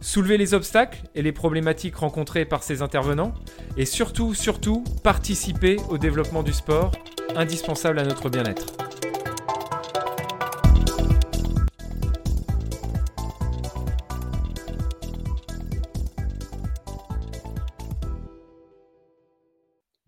soulever les obstacles et les problématiques rencontrées par ces intervenants, et surtout, surtout, participer au développement du sport, indispensable à notre bien-être.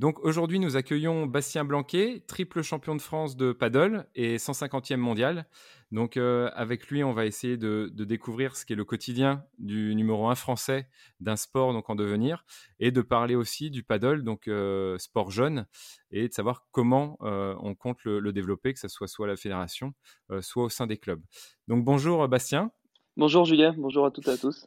Donc aujourd'hui, nous accueillons Bastien Blanquet, triple champion de France de paddle et 150e mondial. Donc euh, avec lui, on va essayer de, découvrir ce qu'est le quotidien du numéro 1 français d'un sport donc en devenir et de parler aussi du paddle, donc euh, sport jeune, et de savoir comment euh, on compte le, développer, que ce soit soit à la fédération, soit au sein des clubs. Donc bonjour Bastien. Bonjour Julien, bonjour à toutes et à tous.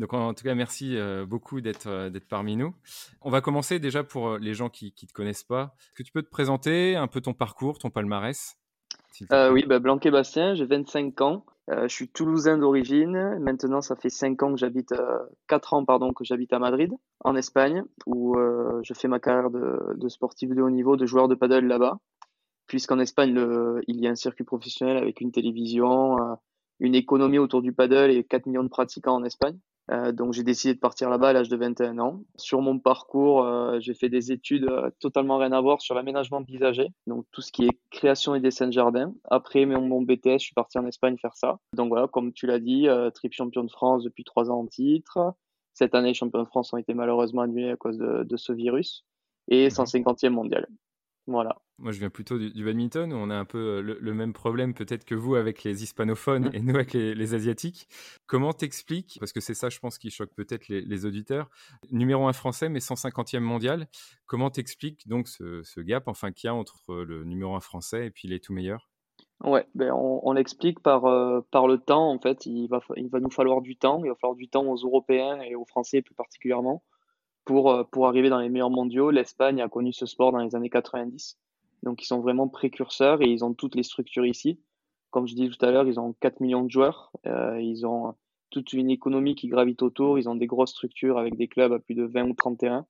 Donc en tout cas, merci euh, beaucoup d'être euh, d'être parmi nous. On va commencer déjà pour euh, les gens qui ne te connaissent pas. Est-ce que tu peux te présenter un peu ton parcours, ton palmarès Oui, bah, Blanquet Bastien, j'ai 25 ans. je suis toulousain d'origine. Maintenant, ça fait 5 ans que j'habite, 4 ans pardon, que j'habite à Madrid, en Espagne, où je fais ma carrière de, de, sportif de haut niveau, de joueur de paddle là-bas. Puisqu'en Espagne, le, il y a un circuit professionnel avec une télévision, une économie autour du paddle et 4 millions de pratiquants en Espagne. Euh, donc j'ai décidé de partir là-bas à l'âge de 21 ans. Sur mon parcours, euh, j'ai fait des études euh, totalement rien à voir sur l'aménagement paysager, donc tout ce qui est création et dessin de jardin. Après mon, mon BTS, je suis parti en Espagne faire ça. Donc voilà, comme tu l'as dit, triple champion de France depuis trois ans en titre. Cette année, les champions de France ont été malheureusement annulés à cause de, de ce virus et 150e mhm. mondial. Voilà. Moi, je viens plutôt du, badminton, où on a un peu euh, le, même problème peut-être que vous avec les hispanophones mmh. et nous avec les, asiatiques. Comment t'expliques, parce que c'est ça, je pense, qui choque peut-être les, auditeurs, numéro un français, mais 150e mondial, comment t'expliques donc ce, gap, enfin, qu'il y a entre le numéro un français et puis les tout meilleurs? Ouais, ben on, l'explique par, euh, par le temps, en fait. Il va, il va nous falloir du temps. Il va falloir du temps aux Européens et aux Français plus particulièrement pour, euh, pour arriver dans les meilleurs mondiaux. L'Espagne a connu ce sport dans les années 90. Donc, ils sont vraiment précurseurs et ils ont toutes les structures ici. Comme je disais tout à l'heure, ils ont 4 millions de joueurs. Euh, ils ont toute une économie qui gravite autour. Ils ont des grosses structures avec des clubs à plus de 20 ou 31.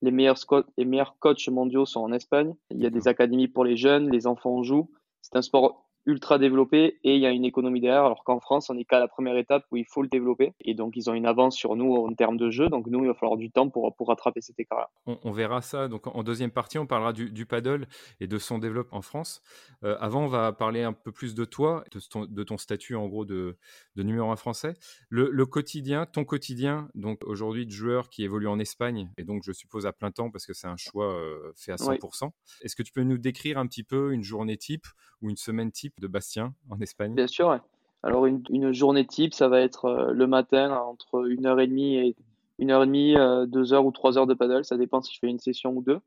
Les meilleurs, les meilleurs coachs mondiaux sont en Espagne. Il y a des académies pour les jeunes, les enfants jouent. C'est un sport ultra développé et il y a une économie derrière, alors qu'en France, on n'est qu'à la première étape où il faut le développer. Et donc, ils ont une avance sur nous en termes de jeu. Donc, nous, il va falloir du temps pour, pour rattraper cet écart-là. On, verra ça. Donc, en deuxième partie, on parlera du, paddle et de son développement en France. Euh, avant, on va parler un peu plus de toi, de ton, statut en gros de, de numéro un français. Le, quotidien, ton quotidien, donc aujourd'hui de joueur qui évolue en Espagne et donc je suppose à plein temps parce que c'est un choix euh, fait à 100%. Est-ce que tu peux nous décrire un petit peu une journée type ou une semaine type de Bastien en Espagne Bien sûr. Alors une, journée type, ça va être euh, le matin entre 1h30 et 1h30, 2h ou 3h de paddle, ça dépend si je fais une session ou deux.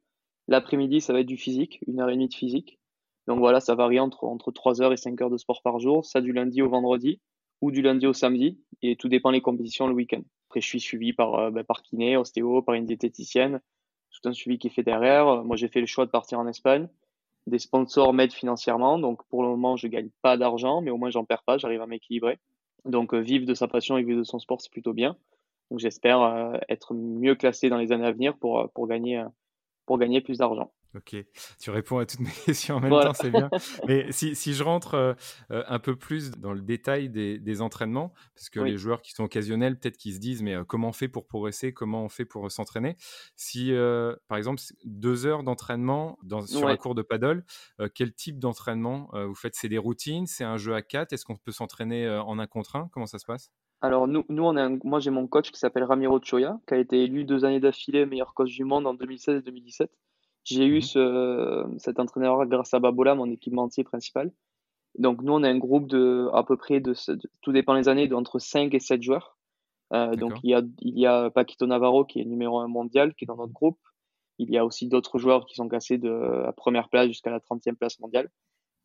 L'après-midi, ça va être du physique, 1h30 de physique. Donc voilà, ça varie entre, entre 3h et 5h de sport par jour, ça du lundi au vendredi ou du lundi au samedi, et tout dépend les compétitions le week-end. Après, je suis suivi par, euh, ben, par kiné, ostéo, par une diététicienne, tout un suivi qui est fait derrière. Moi, j'ai fait le choix de partir en Espagne des sponsors m'aident financièrement. Donc pour le moment, je gagne pas d'argent, mais au moins j'en perds pas, j'arrive à m'équilibrer. Donc euh, vivre de sa passion et vivre de son sport, c'est plutôt bien. Donc j'espère euh, être mieux classé dans les années à venir pour, euh, pour, gagner, pour gagner plus d'argent. Ok, tu réponds à toutes mes questions en même temps, c'est bien. Mais si, si je rentre euh, euh, un peu plus dans le détail des, des entraînements, parce que les joueurs qui sont occasionnels, peut-être qu'ils se disent, mais euh, comment on fait pour progresser, comment on fait pour s'entraîner? Si, par exemple, deux heures d'entraînement sur un cours de paddle, quel type d'entraînement vous faites? C'est des routines? C'est un jeu à quatre? Est-ce qu'on peut s'entraîner en un contre un? Comment ça se passe? Alors nous, nous on est moi j'ai mon coach qui s'appelle Ramiro Choya, qui a été élu deux années d'affilée meilleur coach du monde en 2016 et 2017. J'ai eu mmh cet entraîneur grâce à Babola, mon équipementier principal. Donc nous, on a un groupe de à peu près de, tout dépend les années, d'entre 5 et 7 joueurs. Euh, donc il y, a, il y a Paquito Navarro qui est numéro 1 mondial, qui est dans notre groupe. Il y a aussi d'autres joueurs qui sont cassés de la première place jusqu'à la 30e place mondiale.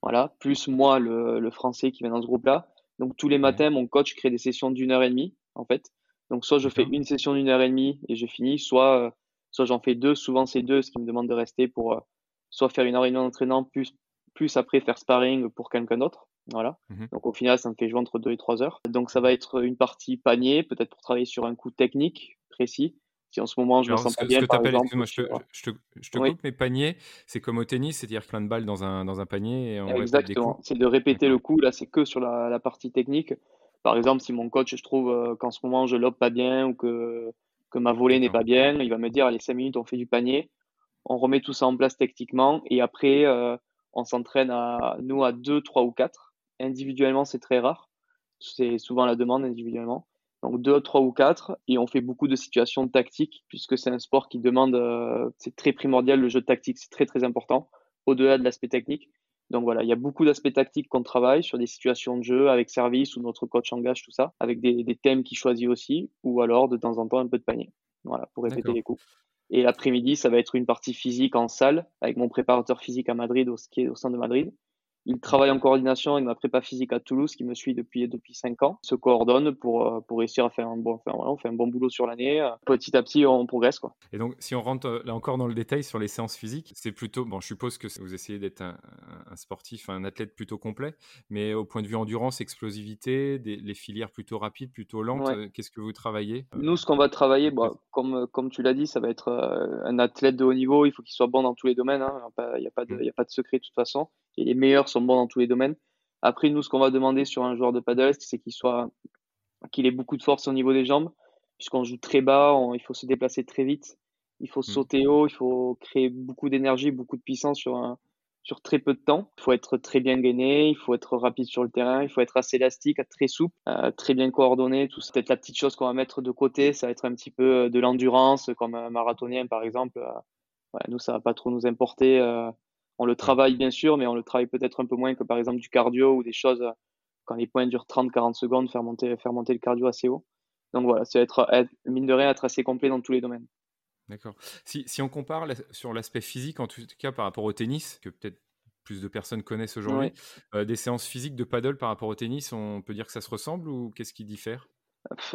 Voilà, plus moi, le, le français qui vient dans ce groupe-là. Donc tous les matins, mon coach crée des sessions d'une heure et demie, en fait. Donc soit je fais une session d'une heure et demie et je finis, soit soit j'en fais deux. Souvent, c'est deux, ce qui me demande de rester pour soit faire une réunion d'entraînement, plus, plus après faire sparring pour quelqu'un d'autre. Voilà. Mmh Donc au final, ça me fait jouer entre deux et trois heures. Donc ça va être une partie panier, peut-être pour travailler sur un coup technique précis. Si en ce moment je me sens pas bien, par exemple, je, te, je, te, je te coupe, mais panier, c'est comme au tennis, c'est-à-dire plein de balles dans un, dans un panier et on Exactement, c'est de répéter le coup. Là, c'est que sur la, la, partie technique. Par exemple, si mon coach, je trouve euh, qu'en ce moment je lobe pas bien ou que, que ma volée n'est pas bien, il va me dire allez, 5 minutes, on fait du panier. On remet tout ça en place techniquement et après, euh, on s'entraîne à nous à 2, 3 ou 4. Individuellement, c'est très rare. C'est souvent la demande individuellement donc deux, trois ou quatre, et on fait beaucoup de situations tactiques, puisque c'est un sport qui demande, euh, c'est très primordial, le jeu tactique, c'est très très important, au-delà de l'aspect technique. Donc voilà, il y a beaucoup d'aspects tactiques qu'on travaille sur des situations de jeu avec service ou notre coach engage tout ça, avec des, des thèmes qu'il choisit aussi, ou alors de temps en temps un peu de panier, voilà, pour répéter les coups. Et l'après-midi, ça va être une partie physique en salle, avec mon préparateur physique à Madrid, au, qui est au centre de Madrid. Il travaille en coordination avec ma prépa physique à Toulouse, qui me suit depuis depuis cinq ans. se coordonne pour euh, pour réussir à faire un bon, enfin, voilà, on fait un bon boulot sur l'année. Petit à petit, on progresse quoi. Et donc, si on rentre euh, là encore dans le détail sur les séances physiques, c'est plutôt bon. Je suppose que vous essayez d'être un, sportif, un athlète plutôt complet, mais au point de vue endurance, explosivité, des, les filières plutôt rapides, plutôt lentes. Euh, qu'est-ce que vous travaillez? Nous, ce qu'on va travailler, bon, comme comme tu l'as dit, ça va être un athlète de haut niveau. Il faut qu'il soit bon dans tous les domaines. Hein. Il n'y a pas de il a pas de secret de toute façon et les meilleurs sont bons dans tous les domaines. Après, nous, ce qu'on va demander sur un joueur de paddle, c'est qu'il soit, qu'il ait beaucoup de force au niveau des jambes, puisqu'on joue très bas, il faut se déplacer très vite, il faut mm. sauter haut, il faut créer beaucoup d'énergie, beaucoup de puissance sur un, sur très peu de temps. Il faut être très bien gainé, il faut être rapide sur le terrain, il faut être assez élastique, très souple, euh, très bien coordonné. Tout c'est peut-être la petite chose qu'on va mettre de côté, ça va être un petit peu de l'endurance, comme un marathonien par exemple. Euh, nous, ça va pas trop nous importer. Euh, on le travaille bien sûr, mais on le travaille peut-être un peu moins que par exemple du cardio ou des choses quand les points durent 30-40 secondes, faire monter, faire monter le cardio assez haut. Donc voilà, c'est être, mine de rien, être assez complet dans tous les domaines. D'accord. Si, on compare sur l'aspect physique, en tout cas par rapport au tennis, que peut-être plus de personnes connaissent aujourd'hui, euh, des séances physiques de paddle par rapport au tennis, on peut dire que ça se ressemble ou qu'est-ce qui diffère?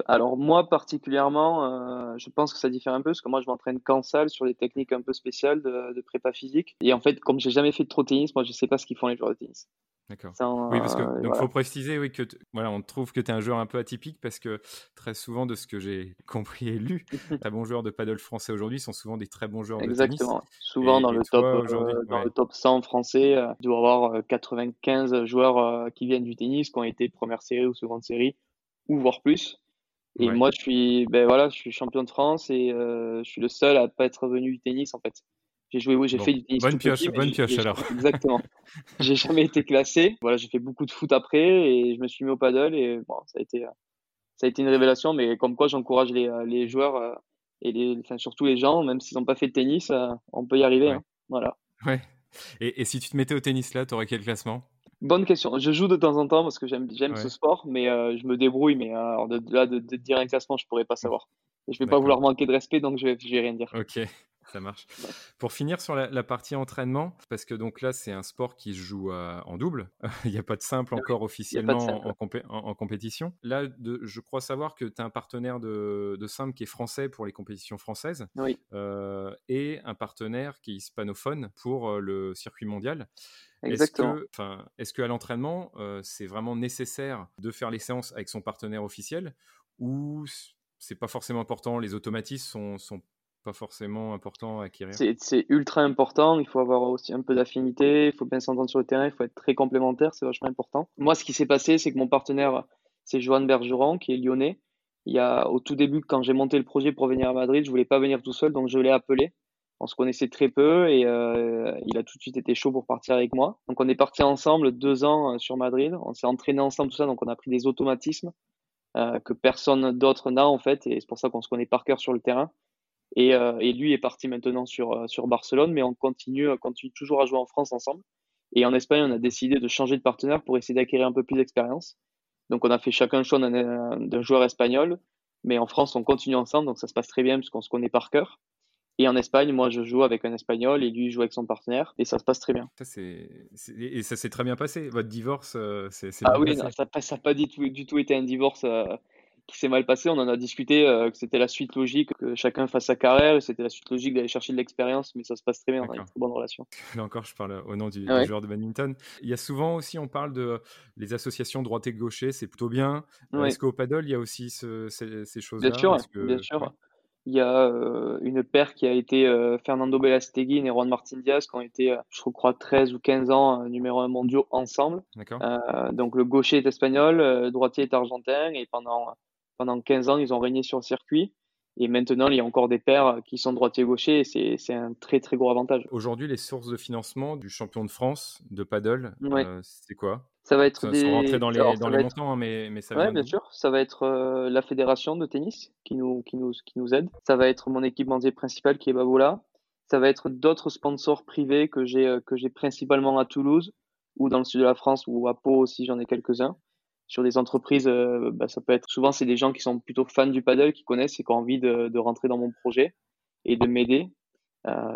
Alors moi particulièrement, euh, je pense que ça diffère un peu parce que moi je m'entraîne qu'en salle sur des techniques un peu spéciales de, prépa physique. Et en fait, comme j'ai jamais fait de trop tennis, moi je sais pas ce qu'ils font les joueurs de tennis. D'accord. Oui, parce que euh, donc faut préciser, oui, que voilà, on trouve que tu es un joueur un peu atypique parce que très souvent de ce que j'ai compris et lu, les bons joueurs de paddle français aujourd'hui sont souvent des très bons joueurs de tennis. Exactement. Souvent dans, le top, euh, dans le top 100 français, il doit y avoir 95 joueurs qui viennent du tennis, qui ont été première série ou seconde série ou voire plus. Et moi, je suis, ben voilà, je suis champion de France et euh, je suis le seul à pas être venu du tennis en fait. J'ai joué, oui, j'ai fait du tennis. Bonne pioche, bonne pioche alors. Exactement. j'ai jamais été classé. Voilà, j'ai fait beaucoup de foot après et je me suis mis au paddle et bon, ça a été, ça a été une révélation. Mais comme quoi, j'encourage les, les joueurs euh, et les, enfin, surtout les gens, même s'ils n'ont pas fait de tennis, euh, on peut y arriver. Hein. Voilà. Ouais. Et, et, si tu te mettais au tennis là, tu aurais quel classement? Bonne question. Je joue de temps en temps parce que j'aime ce sport, mais euh, je me débrouille. Mais euh, alors de, là, de, dire un classement, je pourrais pas savoir. Et je vais pas vouloir manquer de respect, donc je vais, je vais rien dire. Ok, ça marche. Pour finir sur la, partie entraînement, parce que donc là, c'est un sport qui se joue euh, en double. Il n'y a pas de simple encore officiellement en, compétition. Là, de, je crois savoir que tu as un partenaire de, de, simple qui est français pour les compétitions françaises oui. et un partenaire qui est hispanophone pour le circuit mondial. Exactement. Est-ce qu'à l'entraînement, euh, c'est vraiment nécessaire de faire les séances avec son partenaire officiel ou c'est pas forcément important Les automatismes sont, sont pas forcément importants à acquérir C'est ultra important. Il faut avoir aussi un peu d'affinité. Il faut bien s'entendre sur le terrain. Il faut être très complémentaire. C'est vachement important. Moi, ce qui s'est passé, c'est que mon partenaire, c'est Johan Bergeron, qui est lyonnais. Il y a, au tout début, quand j'ai monté le projet pour venir à Madrid, je voulais pas venir tout seul, donc je l'ai appelé on se connaissait très peu et euh, il a tout de suite été chaud pour partir avec moi. Donc on est parti ensemble deux ans euh, sur Madrid. On s'est entraîné ensemble tout ça, donc on a pris des automatismes euh, que personne d'autre n'a en fait, et c'est pour ça qu'on se connaît par cœur sur le terrain. Et, et lui est parti maintenant sur sur Barcelone, mais on continue continue toujours à jouer en France ensemble. Et en Espagne, on a décidé de changer de partenaire pour essayer d'acquérir un peu plus d'expérience. Donc on a fait chacun le choix d'un joueur espagnol, mais en France, on continue ensemble, donc ça se passe très bien parce qu'on se connaît par cœur. Et en Espagne, moi, je joue avec un Espagnol et lui joue avec son partenaire et ça se passe très bien. Ça, c'est, et ça s'est très bien passé. Votre divorce, euh, c'est, Ah oui, ça n'a pas, du tout, du tout été un divorce. Euh, qui s'est mal passé. On en a discuté, que c'était la suite logique, que chacun fasse sa carrière, c'était la suite logique d'aller chercher de l'expérience, mais ça se passe très bien, on a une très bonne relation. Là encore, je parle au nom du, joueur de badminton. Il y a souvent aussi, on parle de les associations droite et gaucher, c'est plutôt bien. Est-ce qu'au paddle, il y a aussi ces, choses-là? Bien sûr, bien sûr il y a euh, une paire qui a été euh, Fernando Belasteguin et Juan Martin Diaz qui ont été, euh, je crois, 13 ou 15 ans numéro 1 mondiaux ensemble. donc le gaucher est espagnol, le droitier est argentin et pendant, pendant 15 ans, ils ont régné sur le circuit. Et maintenant, il y a encore des paires qui sont droitier-gaucher et c'est un très très gros avantage. Aujourd'hui, les sources de financement du champion de France de paddle, c'est quoi? Ça va être des... Sans rentrer dans les, dans les montants, hein, mais, mais ça ouais, bien sûr. Ça va être euh, la fédération de tennis qui nous, qui, nous, qui nous aide. Ça va être mon équipementier principal qui est Babola. Ça va être d'autres sponsors privés que j'ai euh, que j'ai principalement à Toulouse ou dans le sud de la France ou à Pau aussi, j'en ai quelques-uns. Sur des entreprises, euh, bah, ça peut être souvent c'est des gens qui sont plutôt fans du paddle, qui connaissent et qui ont envie de, de rentrer dans mon projet et de m'aider.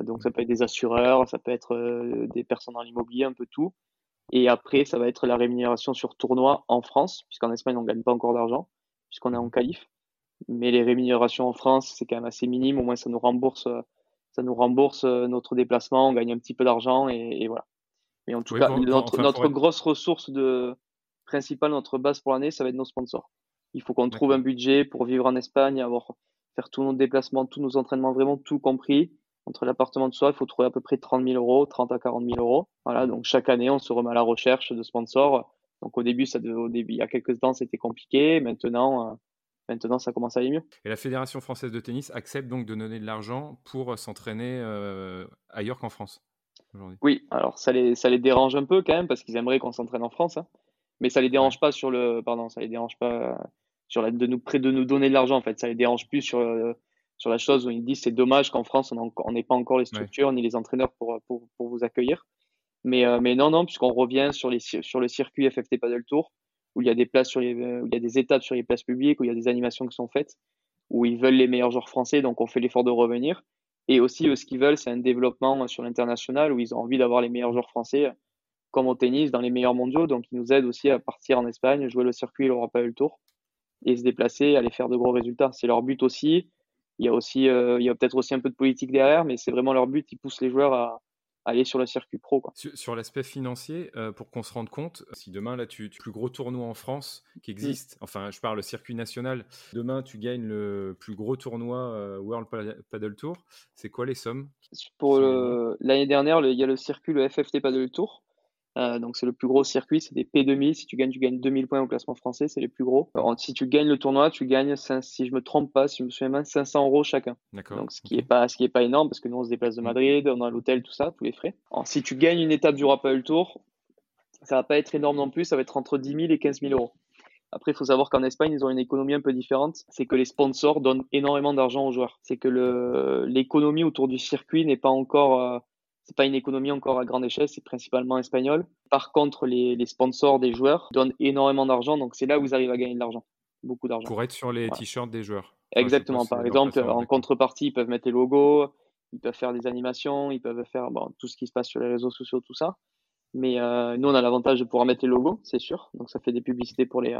donc ça peut être des assureurs, ça peut être des personnes dans l'immobilier, un peu tout. Et après, ça va être la rémunération sur tournoi en France, puisqu'en Espagne, on ne gagne pas encore d'argent, puisqu'on est en qualif. Mais les rémunérations en France, c'est quand même assez minime. Au moins, ça nous rembourse, ça nous rembourse notre déplacement. On gagne un petit peu d'argent et, voilà. Mais en tout cas, notre, notre grosse ressource de, principale, notre base pour l'année, ça va être nos sponsors. Il faut qu'on trouve un budget pour vivre en Espagne, avoir, faire tous nos déplacements, tous nos entraînements, vraiment tout compris entre l'appartement de soi, il faut trouver à peu près 30 000 euros, 30 à 40 000 euros. Voilà, donc chaque année, on se remet à la recherche de sponsors. Donc au début, ça au début, il y a quelques temps, c'était compliqué. Maintenant, euh, maintenant, ça commence à aller mieux. Et la Fédération française de tennis accepte donc de donner de l'argent pour s'entraîner euh, ailleurs qu'en France Oui, alors ça les, ça les dérange un peu quand même parce qu'ils aimeraient qu'on s'entraîne en France, hein. Mais ça les dérange pas sur le, pardon, ça les dérange pas sur la, de nous près de nous donner de l'argent en fait. Ça les dérange plus sur euh, sur la chose où ils disent c'est dommage qu'en France, on n'ait pas encore les structures ni les entraîneurs pour, pour, pour vous accueillir. Mais, euh, mais non, non, puisqu'on revient sur, les, sur le circuit FFT Paddle Tour, où il y a des places sur les, où il y a des étapes sur les places publiques, où il y a des animations qui sont faites, où ils veulent les meilleurs joueurs français, donc on fait l'effort de revenir. Et aussi, eux, ce qu'ils veulent, c'est un développement sur l'international, où ils ont envie d'avoir les meilleurs joueurs français, comme au tennis, dans les meilleurs mondiaux. Donc, ils nous aident aussi à partir en Espagne, jouer le circuit, le Paddle Tour, et se déplacer, aller faire de gros résultats. C'est leur but aussi. Il y a aussi, euh, il y a peut-être aussi un peu de politique derrière, mais c'est vraiment leur but. Ils poussent les joueurs à, aller sur le circuit pro. Sur, l'aspect financier, euh, pour qu'on se rende compte, si demain, là, tu, tu plus gros tournoi en France qui mm. existe, enfin, je parle le circuit national, demain, tu gagnes le plus gros tournoi euh, World Paddle Tour, c'est quoi les sommes Pour l'année dernière, il y a le circuit, le FFT Paddle Tour. Euh, donc c'est le plus gros circuit, c'est des P2000. Si tu gagnes, tu gagnes 2000 points au classement français, c'est les plus gros. si tu gagnes le tournoi, tu gagnes, si je me trompe pas, si je me souviens bien, 500 euros chacun. Donc ce qui est pas, ce qui est pas énorme parce que nous on se déplace de mm. Madrid, on a l'hôtel, tout ça, tous les frais. si tu gagnes une étape du Rappel Tour, ça va pas être énorme non plus, ça va être entre 10 000 et 15 000 euros. Après, il faut savoir qu'en Espagne, ils ont une économie un peu différente. C'est que les sponsors donnent énormément d'argent aux joueurs. C'est que l'économie autour du circuit n'est pas encore euh, c'est pas une économie encore à grande échelle, c'est principalement espagnol. Par contre, les, les sponsors des joueurs donnent énormément d'argent, donc c'est là où ils arrivent à gagner de l'argent, beaucoup d'argent. Pour être sur les t-shirts des joueurs. Exactement. Par exemple, en contrepartie, ils peuvent mettre les logos, ils peuvent faire des animations, ils peuvent faire bon, tout ce qui se passe sur les réseaux sociaux, tout ça. Mais euh, nous, on a l'avantage de pouvoir mettre les logos, c'est sûr. Donc ça fait des publicités pour les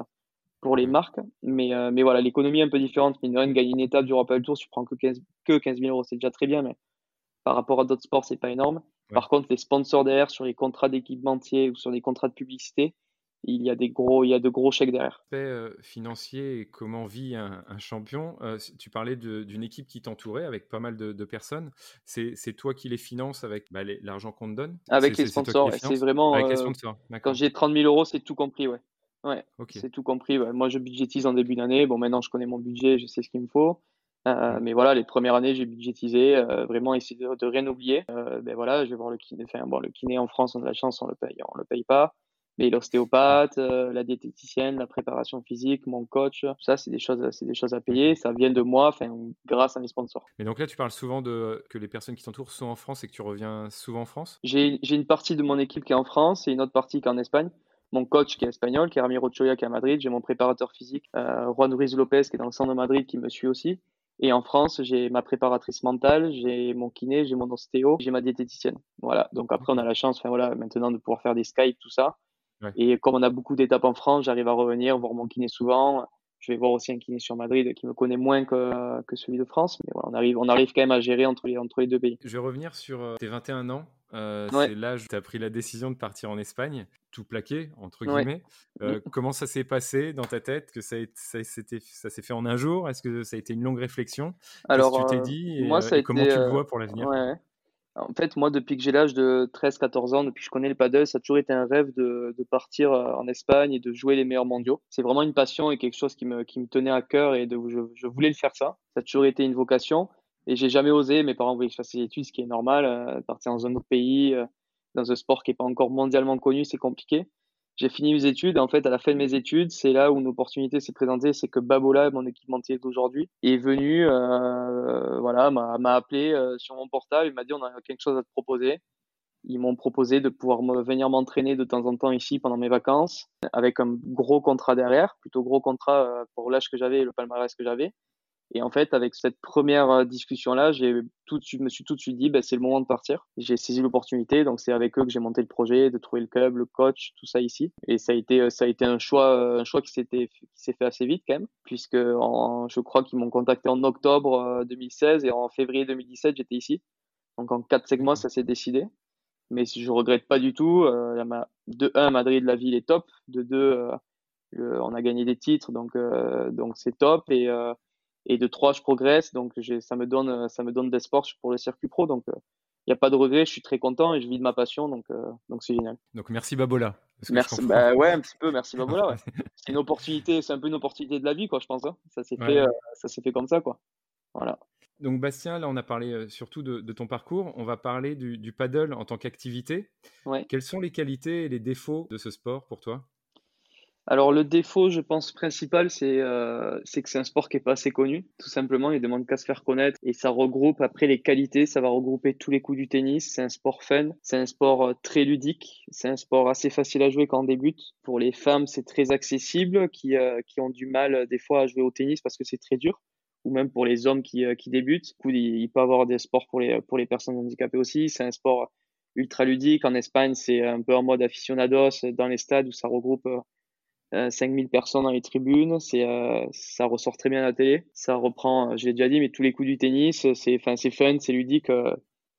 pour les marques. Mais, euh, mais voilà, l'économie est un peu différente. Mais une gagne une étape du Rappel Tour, tu prends que 15, que 15 000 euros, c'est déjà très bien. Mais par rapport à d'autres sports, c'est pas énorme. Par contre, les sponsors derrière sur les contrats d'équipementier ou sur les contrats de publicité, il y a des gros, il y a de gros chèques derrière. Euh, financier et comment vit un, champion. Euh, tu parlais d'une équipe qui t'entourait avec pas mal de, personnes. C'est toi qui les finances avec bah, l'argent qu'on te donne? Avec les sponsors. C'est vraiment. Avec les euh, sponsors. Quand j'ai 30 000 euros, c'est tout compris, ouais. Ouais. C'est tout compris. Moi, je budgétise en début d'année. Bon, maintenant, je connais mon budget, je sais ce qu'il me faut. Euh, mais voilà, les premières années, j'ai budgétisé, euh, vraiment essayer de, rien oublier. Euh, ben voilà, je vais voir le kiné. Enfin, bon, le kiné en France, on a de la chance, on le paye, on le paye pas. Mais l'ostéopathe, la diététicienne, la préparation physique, mon coach, tout ça, c'est des choses, c'est des choses à payer. Ça vient de moi, enfin, grâce à mes sponsors. Mais donc là, tu parles souvent de que les personnes qui t'entourent sont en France et que tu reviens souvent en France? J'ai une partie de mon équipe qui est en France et une autre partie qui est en Espagne mon coach qui est espagnol, qui est Ramiro Choya qui est à Madrid, j'ai mon préparateur physique, Juan Ruiz Lopez qui est dans le centre de Madrid qui me suit aussi. Et en France, j'ai ma préparatrice mentale, j'ai mon kiné, j'ai mon ostéo, j'ai ma diététicienne. Voilà. Donc après, on a la chance, enfin voilà, maintenant de pouvoir faire des Skype, tout ça. Et comme on a beaucoup d'étapes en France, j'arrive à revenir, voir mon kiné souvent. Je vais voir aussi un kiné sur Madrid qui me connaît moins que, que celui de France. Mais voilà, on, arrive, on arrive quand même à gérer entre les, entre les deux pays. Je vais revenir sur tes 21 ans. C'est l'âge où tu as pris la décision de partir en Espagne, tout plaqué, entre guillemets. comment ça s'est passé dans ta tête que ça, ça, ça s'est fait en un jour? Est-ce que ça a été une longue réflexion? Alors, tu t'es dit et, moi, ça a comment tu le vois pour l'avenir? En fait, moi, depuis que j'ai l'âge de 13-14 ans, depuis que je connais le paddle, ça a toujours été un rêve de, de, partir euh, en Espagne et de jouer les meilleurs mondiaux. C'est vraiment une passion et quelque chose qui me, qui me tenait à cœur et de, je, je voulais le faire ça. Ça a toujours été une vocation et j'ai jamais osé. Mes parents voulaient que je fasse des études, ce qui est normal. Euh, partir dans un autre pays, euh, dans un sport qui n'est pas encore mondialement connu, c'est compliqué j'ai fini mes études. Et en fait, à la fin de mes études, c'est là où une opportunité s'est présentée. C'est que Babola, mon équipementier d'aujourd'hui, est venu, euh, voilà, m'a appelé euh, sur mon portable. Il m'a dit on a quelque chose à te proposer. Ils m'ont proposé de pouvoir venir m'entraîner de temps en temps ici pendant mes vacances, avec un gros contrat derrière, plutôt gros contrat euh, pour l'âge que j'avais et le palmarès que j'avais. Et en fait, avec cette première euh, discussion-là, j'ai tout de suite, me suis tout de suite dit, bah, c'est le moment de partir. J'ai saisi l'opportunité, donc c'est avec eux que j'ai monté le projet, de trouver le club, le coach, tout ça ici. Et ça a été, euh, ça a été un choix, euh, un choix qui s'était, qui s'est fait assez vite quand même, puisque je crois qu'ils m'ont contacté en octobre 2016 et en février 2017, j'étais ici. Donc en 4-5 mois, ça s'est décidé. Mais je regrette pas du tout. De 1, Madrid, la ville est top. De 2, on a gagné des titres, donc donc c'est top. Et et de trois, je progresse. Donc, ça me donne, ça me donne des sports pour le circuit pro. Donc, il euh, n'y a pas de regret. Je suis très content et je vis de ma passion. Donc, euh, donc c'est génial. Donc, merci Babola. Merci. Bah, ouais, un petit peu. Merci Babola. Ouais. c'est une opportunité. C'est un peu une opportunité de la vie, quoi, je pense. Hein. Ça s'est fait, euh, ça s'est fait comme ça, quoi. Voilà. Donc, Bastien, là, on a parlé surtout de, de, ton parcours. On va parler du, du paddle en tant qu'activité. Ouais. Quelles sont les qualités et les défauts de ce sport pour toi? Alors le défaut, je pense principal, euh, c'est que c'est un sport qui est pas assez connu, tout simplement. Il demande qu'à se faire connaître et ça regroupe après les qualités, ça va regrouper tous les coups du tennis. C'est un sport fun, c'est un sport euh, très ludique, c'est un sport assez facile à jouer quand on débute. Pour les femmes, c'est très accessible, qui euh, qui ont du mal des fois à jouer au tennis parce que c'est très dur ou même pour les hommes qui, qui débutent. Du coup, il, peut y avoir des sports pour les, pour les personnes handicapées aussi. C'est un sport ultra ludique. En Espagne, c'est un peu en mode aficionados dans les stades où ça regroupe 5000 euh, personnes dans les tribunes, c'est euh, ça ressort très bien à la télé. Ça reprend, euh, je l'ai déjà dit, mais tous les coups du tennis, c'est enfin c'est fun, c'est ludique.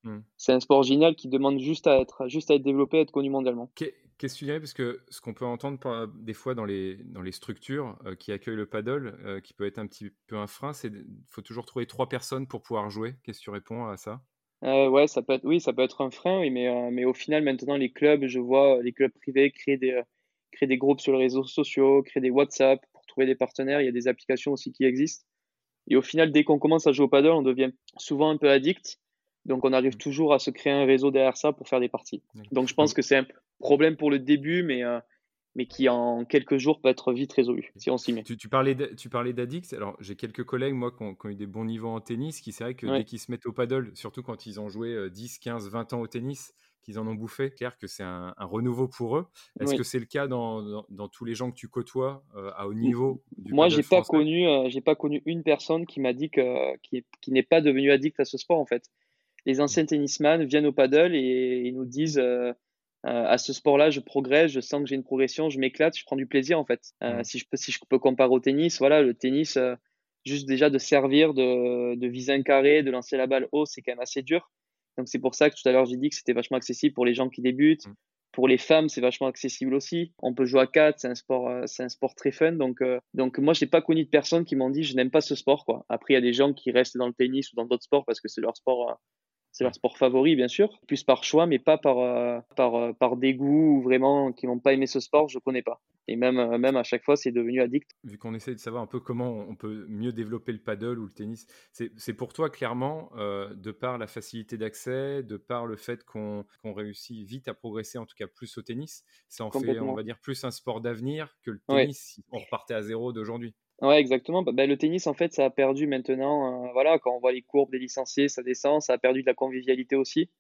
Hmm. C'est un sport génial qui demande juste à être juste à être développé, à être connu mondialement. Qu'est-ce que tu dirais? Parce que ce qu'on peut entendre des fois dans les, dans les structures qui accueillent le paddle, qui peut être un petit peu un frein, c'est qu'il faut toujours trouver trois personnes pour pouvoir jouer. Qu'est-ce que tu réponds à ça? Ouais, ça peut être, oui, ça peut être un frein, oui, mais, mais au final, maintenant, les clubs, je vois les clubs privés créer des, créer des groupes sur les réseaux sociaux, créer des WhatsApp pour trouver des partenaires. Il y a des applications aussi qui existent. Et au final, dès qu'on commence à jouer au paddle, on devient souvent un peu addict. Donc, on arrive toujours à se créer un réseau derrière ça pour faire des parties. Donc, je pense que c'est un problème pour le début, mais, euh, mais qui en quelques jours peut être vite résolu si on s'y met. Tu, tu parlais d'addict. Alors, j'ai quelques collègues, moi, qui ont, eu des bons niveaux en tennis, qui c'est vrai que dès qu'ils se mettent au paddle, surtout quand ils ont joué 10, 15, 20 ans au tennis, qu'ils en ont bouffé. Clair que c'est un, renouveau pour eux. Est-ce que c'est le cas dans, dans, tous les gens que tu côtoies euh, à haut niveau Moi, j'ai pas connu, euh, j'ai pas connu une personne qui m'a dit que qui, qui n'est pas devenu addict à ce sport en fait. Les anciens tennisman viennent au paddle et, ils nous disent euh, à ce sport-là, je progresse, je sens que j'ai une progression, je m'éclate, je prends du plaisir en fait. si je peux, si je peux comparer au tennis, voilà, le tennis, juste déjà de servir, de, de viser un carré, de lancer la balle haut, c'est quand même assez dur. Donc c'est pour ça que tout à l'heure j'ai dit que c'était vachement accessible pour les gens qui débutent. Mm. Pour les femmes, c'est vachement accessible aussi. On peut jouer à quatre, c'est un sport, euh, c'est un sport très fun. Donc, euh, donc moi, j'ai pas connu de personnes qui m'ont dit je n'aime pas ce sport. Quoi. Après, il y a des gens qui restent dans le tennis ou dans d'autres sports parce que c'est leur sport, euh, c'est leur sport favori, bien sûr, plus par choix, mais pas par, euh, par, euh, par dégoût ou vraiment qui n'ont pas aimé ce sport, je connais pas. Et même, euh, même à chaque fois, c'est devenu addict. Vu qu'on essaie de savoir un peu comment on peut mieux développer le paddle ou le tennis, c'est pour toi clairement, de par la facilité d'accès, de par le fait qu'on réussit vite à progresser, en tout cas plus au tennis, ça en fait, on va dire, plus un sport d'avenir que le tennis si on repartait à zéro d'aujourd'hui. Ouais, exactement. Bah, bah, le tennis, en fait, ça a perdu maintenant. Euh, voilà, quand on voit les courbes des licenciés, ça descend. Ça a perdu de la convivialité aussi.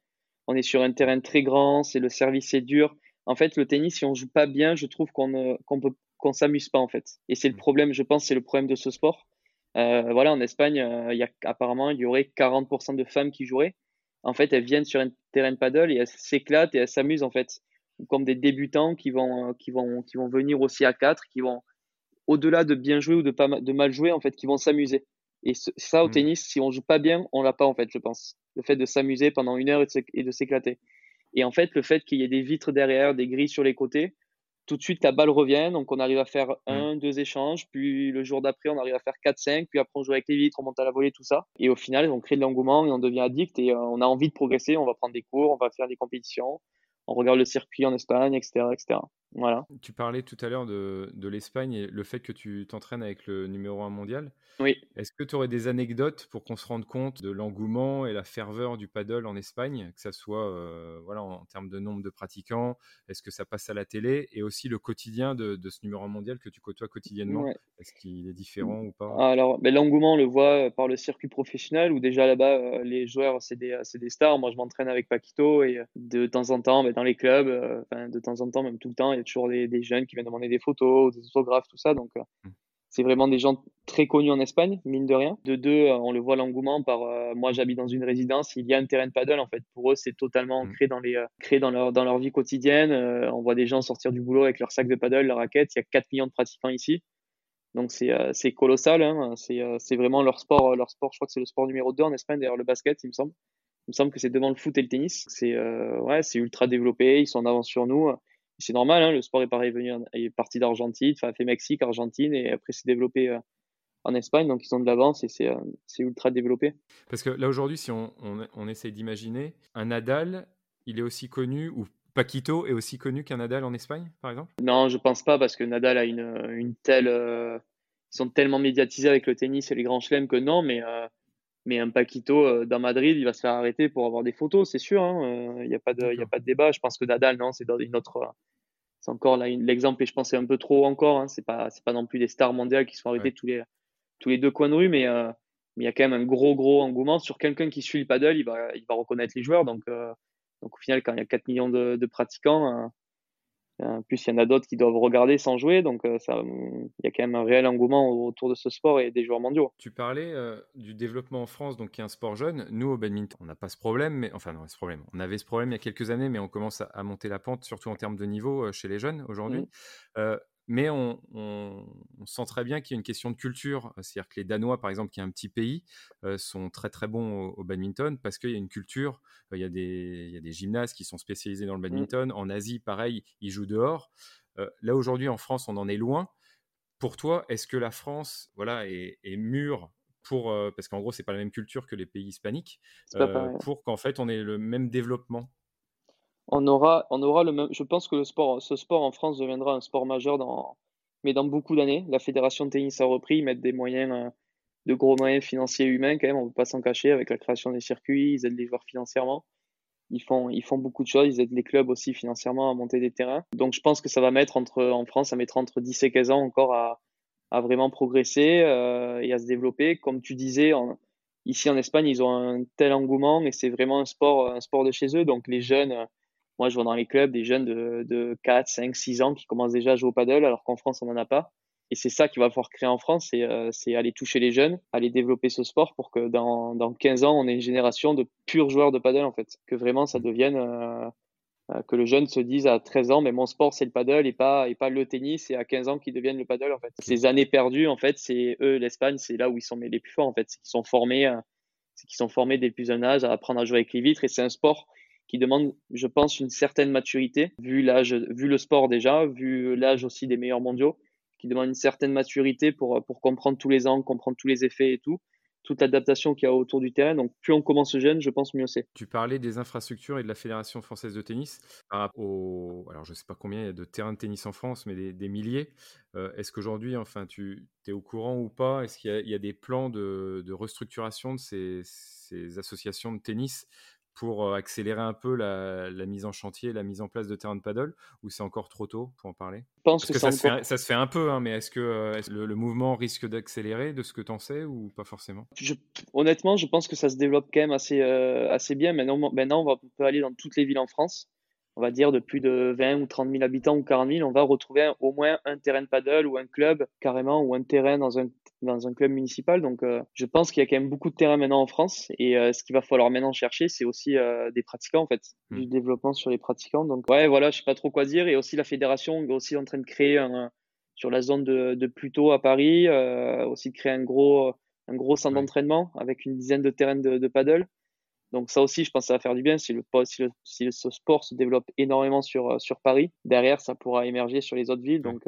On est sur un terrain très grand, c'est le service est dur. En fait, le tennis, si on joue pas bien, je trouve qu'on ne qu'on peut qu'on s'amuse pas en fait. Et c'est le mmh. problème, je pense, c'est le problème de ce sport. Euh, voilà, en Espagne, euh, il y a apparemment il y aurait 40% de femmes qui joueraient. En fait, elles viennent sur un terrain de paddle et elles s'éclatent et elles s'amusent en fait, comme des débutants qui vont qui vont qui vont venir aussi à quatre, qui vont au-delà de bien jouer ou de, pas, de mal jouer, en fait, qui vont s'amuser. Et ça, au mmh. tennis, si on joue pas bien, on l'a pas, en fait, je pense. Le fait de s'amuser pendant une heure et de s'éclater. Et en fait, le fait qu'il y ait des vitres derrière, des grilles sur les côtés, tout de suite, la balle revient. Donc, on arrive à faire mmh. un, deux échanges. Puis, le jour d'après, on arrive à faire 4, 5. Puis après, on joue avec les vitres, on monte à la volée, tout ça. Et au final, on crée de l'engouement et on devient addict. Et euh, on a envie de progresser. On va prendre des cours, on va faire des compétitions on regarde le circuit en Espagne, etc. etc. Voilà. Tu parlais tout à l'heure de, l'Espagne et le fait que tu t'entraînes avec le numéro 1 mondial. Oui. Est-ce que tu aurais des anecdotes pour qu'on se rende compte de l'engouement et la ferveur du paddle en Espagne, que ça soit euh, voilà, en, termes de nombre de pratiquants, est-ce que ça passe à la télé et aussi le quotidien de, ce numéro 1 mondial que tu côtoies quotidiennement? Est-ce qu'il est différent ou pas? Alors, ben, l'engouement, on le voit euh, par le circuit professionnel où déjà là-bas, euh, les joueurs, c'est des, des, stars. Moi, je m'entraîne avec Paquito et de temps en temps, ben, dans les clubs, de temps en temps, même tout le temps, a toujours des, des, jeunes qui viennent demander des photos, des autographes, tout ça. Donc, mmh. C'est vraiment des gens très connus en Espagne, mine de rien. De deux, euh, on le voit l'engouement par. Euh, moi, j'habite dans une résidence, il y a un terrain de paddle. En fait, pour eux, c'est totalement ancré dans les, euh, dans leur, dans leur vie quotidienne. on voit des gens sortir du boulot avec leur sac de paddle, leur raquette. Il y a 4 millions de pratiquants ici. Donc c'est colossal. Hein. C'est vraiment leur sport. Leur sport, je crois que c'est le sport numéro 2 en Espagne, d'ailleurs, le basket, il me semble. Il me semble que c'est devant le foot et le tennis. C'est ouais, c'est ultra développé. Ils sont en avance sur nous c'est normal, hein, le sport est pareil venu, est parti d'Argentine, enfin fait Mexique, Argentine, et après s'est développé euh, en Espagne, donc ils ont de l'avance et euh, c'est ultra développé. Parce que là aujourd'hui, si on, on, essaye d'imaginer, un Nadal, il est aussi connu, ou Paquito est aussi connu qu'un Nadal en Espagne, par exemple? Non, je pense pas, parce que Nadal a une, une telle... Euh, ils sont tellement médiatisés avec le tennis et les grands chelems que non, mais... mais un Paquito dans Madrid, il va se faire arrêter pour avoir des photos, c'est sûr. Hein, il n'y a, pas de, a pas de débat. Je pense que Nadal, non, c'est dans une autre, c'est encore là l'exemple et je pensais un peu trop encore. Hein. C'est pas c'est pas non plus des stars mondiales qui sont arrêtées tous les tous les deux coins de rue, mais euh, mais il y a quand même un gros gros engouement sur quelqu'un qui suit le paddle. Il va il va reconnaître les joueurs. Donc euh, donc au final quand il y a 4 millions de, de pratiquants, hein, en euh, plus, il y en a d'autres qui doivent regarder sans jouer, donc euh, ça, il y a quand même un réel engouement autour de ce sport et des joueurs mondiaux. Tu parlais euh, du développement en France, donc qui est un sport jeune. Nous, au badminton, on n'a pas ce problème, mais enfin, non, ce problème. On avait ce problème il y a quelques années, mais on commence à, monter la pente, surtout en termes de niveau chez les jeunes aujourd'hui. Mmh mais on, sent très bien qu'il y a une question de culture. C'est-à-dire que les Danois, par exemple, qui est un petit pays, euh, sont très très bons au, badminton parce qu'il y a une culture, euh, il, y a des, il, y a des, gymnases qui sont spécialisés dans le mmh. badminton. En Asie, pareil, ils jouent dehors. Euh, là, aujourd'hui, en France, on en est loin. Pour toi, est-ce que la France voilà, est, mûre pour, parce qu'en gros, c'est pas la même culture que les pays hispaniques, pour qu'en fait, on ait le même développement? On aura, on aura le même. Je pense que le sport, ce sport en France deviendra un sport majeur dans, mais dans beaucoup d'années. La fédération de tennis a repris, ils mettent des moyens, euh, de gros moyens financiers et humains quand même. On ne peut pas s'en cacher avec la création des circuits. Ils aident les joueurs financièrement. Ils font, ils font beaucoup de choses. Ils aident les clubs aussi financièrement à monter des terrains. Donc je pense que ça va mettre entre, en France, ça mettra entre 10 et 15 ans encore à, à vraiment progresser euh, et à se développer. Comme tu disais, ici en Espagne, ils ont un tel engouement et c'est vraiment un sport, un sport de chez eux. Donc les jeunes moi, je vois dans les clubs des jeunes de, de 4, 5, 6 ans qui commencent déjà à jouer au paddle, alors qu'en France, on n'en a pas. Et c'est ça qu'il va falloir créer en France, c'est euh, aller toucher les jeunes, aller développer ce sport pour que dans, dans 15 ans, on ait une génération de purs joueurs de paddle, en fait. Que vraiment, ça devienne, euh, euh, que le jeune se dise à 13 ans, mais mon sport, c'est le paddle et pas, et pas le tennis, et à 15 ans qu'ils deviennent le paddle, en fait. Ces années perdues, en fait, c'est eux, l'Espagne, c'est là où ils sont les plus forts, en fait. C'est qu'ils sont formés, c'est qu'ils sont formés dès le plus jeune âge à apprendre à jouer avec les vitres, et c'est un sport qui demande, je pense, une certaine maturité, vu l'âge, vu le sport déjà, vu l'âge aussi des meilleurs mondiaux, qui demande une certaine maturité pour, pour comprendre tous les angles, comprendre tous les effets et tout toute l'adaptation qu'il y a autour du terrain. Donc, plus on commence jeune, je pense mieux c'est. Tu parlais des infrastructures et de la Fédération française de tennis. Au... Alors, je ne sais pas combien il y a de terrains de tennis en France, mais des, milliers. Euh, est-ce qu'aujourd'hui, enfin, tu es au courant ou pas? Est-ce qu'il y, a des plans de, restructuration de ces, associations de tennis pour accélérer un peu la, mise en chantier, la mise en place de terrain de paddle, ou c'est encore trop tôt pour en parler? Je pense que, ça, se fait, ça, se fait, un peu, hein, mais est-ce que le, mouvement risque d'accélérer de ce que tu en sais ou pas forcément? Honnêtement, je pense que ça se développe quand même assez, assez bien. Maintenant, maintenant, on peut aller dans toutes les villes en France on va dire de plus de 20 ou 30 000 habitants ou 40 000, on va retrouver au moins un terrain de paddle ou un club carrément ou un terrain dans un dans un club municipal. Donc, euh, je pense qu'il y a quand même beaucoup de terrains maintenant en France. Et euh, ce qu'il va falloir maintenant chercher, c'est aussi euh, des pratiquants, en fait, hmm. du développement sur les pratiquants. Donc, ouais, voilà, je sais pas trop quoi dire. Et aussi, la fédération est aussi en train de créer un, sur la zone de, de Pluto à Paris, aussi de créer un gros, un gros centre d'entraînement avec une dizaine de terrains de, de paddle. Donc ça aussi, je pense que ça va faire du bien si le, si, le, si ce sport se développe énormément sur, sur Paris. Derrière, ça pourra émerger sur les autres villes. Donc,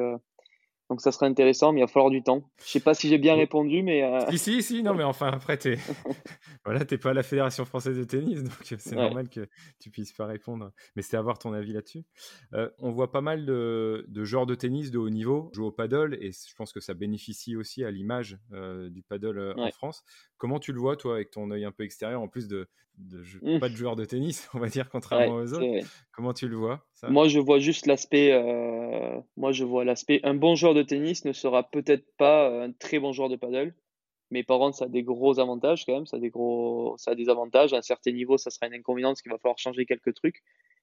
donc ça serait intéressant, mais il va falloir du temps. Je sais pas si j'ai bien répondu, mais. Euh... Si, si, si, non, mais enfin, après, tu voilà, pas à la Fédération française de tennis, donc c'est normal que tu puisses pas répondre. Mais c'est avoir ton avis là-dessus. Euh, on voit pas mal de, de, joueurs de tennis de haut niveau jouer au paddle, et je pense que ça bénéficie aussi à l'image euh, du paddle euh, en France. Comment tu le vois, toi, avec ton œil un peu extérieur, en plus de, mmh. pas de joueur de tennis, on va dire, contrairement aux autres Comment tu le vois Moi, je vois juste l'aspect. Euh, moi, je vois l'aspect. Un bon joueur de tennis ne sera peut-être pas un très bon joueur de paddle. Mais par contre, ça a des gros avantages quand même. Ça a des, gros... ça a des avantages. À un certain niveau, ça sera une inconvénient parce qu'il va falloir changer quelques trucs.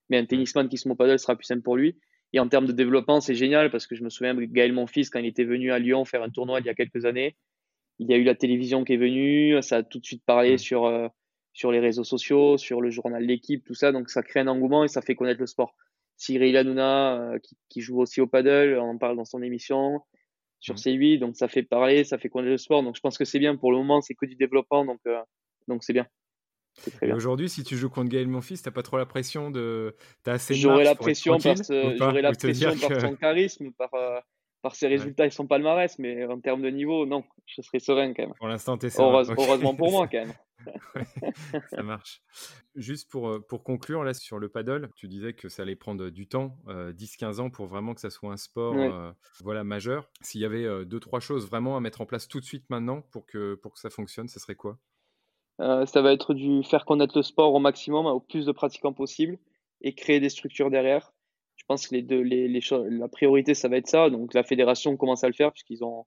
Mais un tennisman qui se met au paddle sera plus simple pour lui. Et en termes de développement, c'est génial parce que je me souviens de Gaël, mon fils, quand il était venu à Lyon faire un tournoi il y a quelques années il y a eu la télévision qui est venue, ça a tout de suite parlé sur, euh, sur les réseaux sociaux, sur le journal L'équipe, tout ça. Donc ça crée un engouement et ça fait connaître le sport. Cyril Hanouna, euh, qui, qui, joue aussi au paddle, on en parle dans son émission sur mm. C8, donc ça fait parler, ça fait connaître le sport. Donc je pense que c'est bien. Pour le moment, c'est que du développement, donc euh, donc c'est bien. Et aujourd'hui, si tu joues contre Gaël Monfils, t'as pas trop la pression de. J'aurais la pression parce j'aurais la pression par son charisme, par par ses résultats et son palmarès, mais en termes de niveau, non, je serais serein quand même. Pour l'instant, tu es serein. Heureusement pour moi quand même. ça marche. Juste pour, euh, pour conclure, là, sur le paddle, tu disais que ça allait prendre du temps, 10-15 euh, ans, pour vraiment que ça soit un sport euh, voilà, majeur. S'il y avait deux, trois choses vraiment à mettre en place tout de suite maintenant pour que, pour que ça fonctionne, ce serait quoi? Ça va être du faire connaître le sport au maximum, au plus de pratiquants possible, et créer des structures derrière je pense que les deux, les, les la priorité, ça va être ça. Donc la fédération commence à le faire puisqu'ils ont,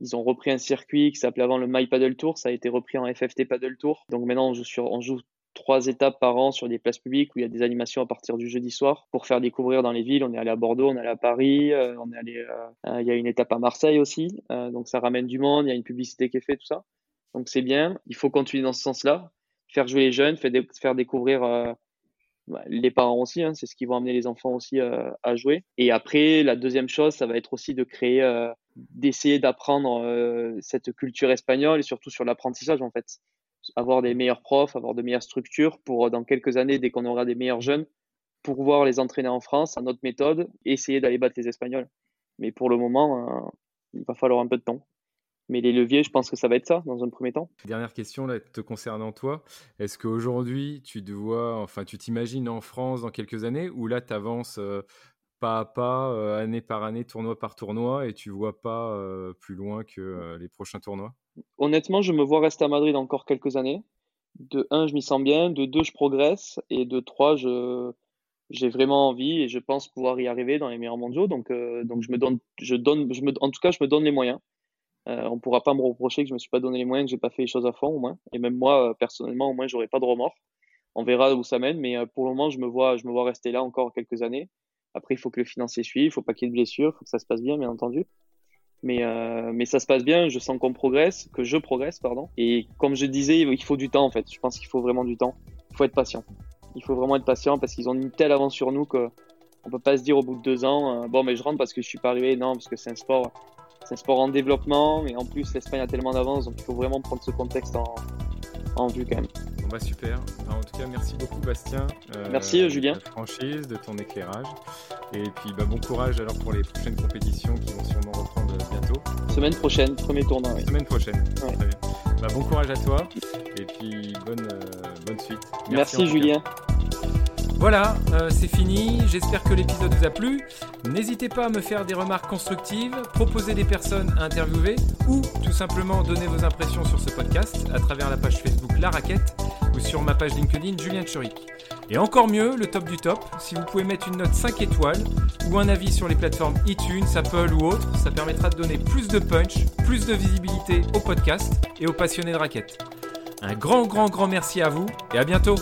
ils ont repris un circuit qui s'appelait avant le My Paddle Tour. Ça a été repris en FFT Paddle Tour. Donc maintenant, on joue, sur, on joue trois étapes par an sur des places publiques où il y a des animations à partir du jeudi soir pour faire découvrir dans les villes. On est allé à Bordeaux, on est allé à Paris, euh, on est allé, euh, euh, il y a une étape à Marseille aussi. donc ça ramène du monde, il y a une publicité qui est faite, tout ça. Donc c'est bien. Il faut continuer dans ce sens-là. Faire jouer les jeunes, faire, découvrir bah, les parents aussi, hein, c'est ce qui va amener les enfants aussi euh, à jouer. Et après, la deuxième chose, ça va être aussi de créer, euh, d'essayer d'apprendre euh, cette culture espagnole et surtout sur l'apprentissage en fait. Avoir des meilleurs profs, avoir de meilleures structures pour dans quelques années, dès qu'on aura des meilleurs jeunes, pouvoir les entraîner en France à notre méthode essayer d'aller battre les Espagnols. Mais pour le moment, il va falloir un peu de temps. Mais les leviers, je pense que ça va être ça dans un premier temps. Dernière question là, te concernant toi. Est-ce qu'aujourd'hui, tu te vois, enfin, tu t'imagines en France dans quelques années ou là, tu avances euh, pas à pas, euh, année par année, tournoi par tournoi et tu vois pas euh, plus loin que les prochains tournois? Honnêtement, je me vois rester à Madrid encore quelques années. De un, je m'y sens bien. De deux, je progresse. Et de trois, je j'ai vraiment envie et je pense pouvoir y arriver dans les meilleurs mondiaux. Donc, donc je me donne, je donne, je me, en tout cas, je me donne les moyens. Euh, on pourra pas me reprocher que je me suis pas donné les moyens, que j'ai pas fait les choses à fond au moins. Et même moi, euh, personnellement, au moins, j'aurais pas de remords. On verra où ça mène, mais euh, pour le moment, je me vois, je me vois rester là encore quelques années. Après, il faut que le financier suive, il faut pas qu'il y ait de blessures, il faut que ça se passe bien, bien entendu. Mais, mais ça se passe bien, je sens qu'on progresse, que je progresse, pardon. Et comme je disais, il faut du temps en fait. Je pense qu'il faut vraiment du temps. Il faut être patient. Il faut vraiment être patient parce qu'ils ont une telle avance sur nous que on peut pas se dire au bout de deux ans, bon, mais je rentre parce que je suis pas arrivé. Non, parce que c'est un sport c'est un sport en développement, mais en plus l'Espagne a tellement d'avance, donc il faut vraiment prendre ce contexte en, en vue quand même. Bon bah super. en tout cas, merci beaucoup Bastien. Euh, merci Julien. De ta franchise, de ton éclairage. Et puis bah, bon courage alors pour les prochaines compétitions qui vont sûrement reprendre bientôt. Semaine prochaine, premier tournoi. Semaine prochaine. Très bien. Bah, bon courage à toi et puis bonne, euh, bonne suite. Merci, merci Julien. Voilà, euh, c'est fini. J'espère que l'épisode vous a plu. N'hésitez pas à me faire des remarques constructives, proposer des personnes à interviewer ou tout simplement donner vos impressions sur ce podcast à travers la page Facebook La Raquette ou sur ma page LinkedIn Julien Tchoric. Et encore mieux, le top du top, si vous pouvez mettre une note 5 étoiles ou un avis sur les plateformes iTunes, Apple ou autres, ça permettra de donner plus de punch, plus de visibilité au podcast et aux passionnés de raquettes. Un grand, grand, grand merci à vous et à bientôt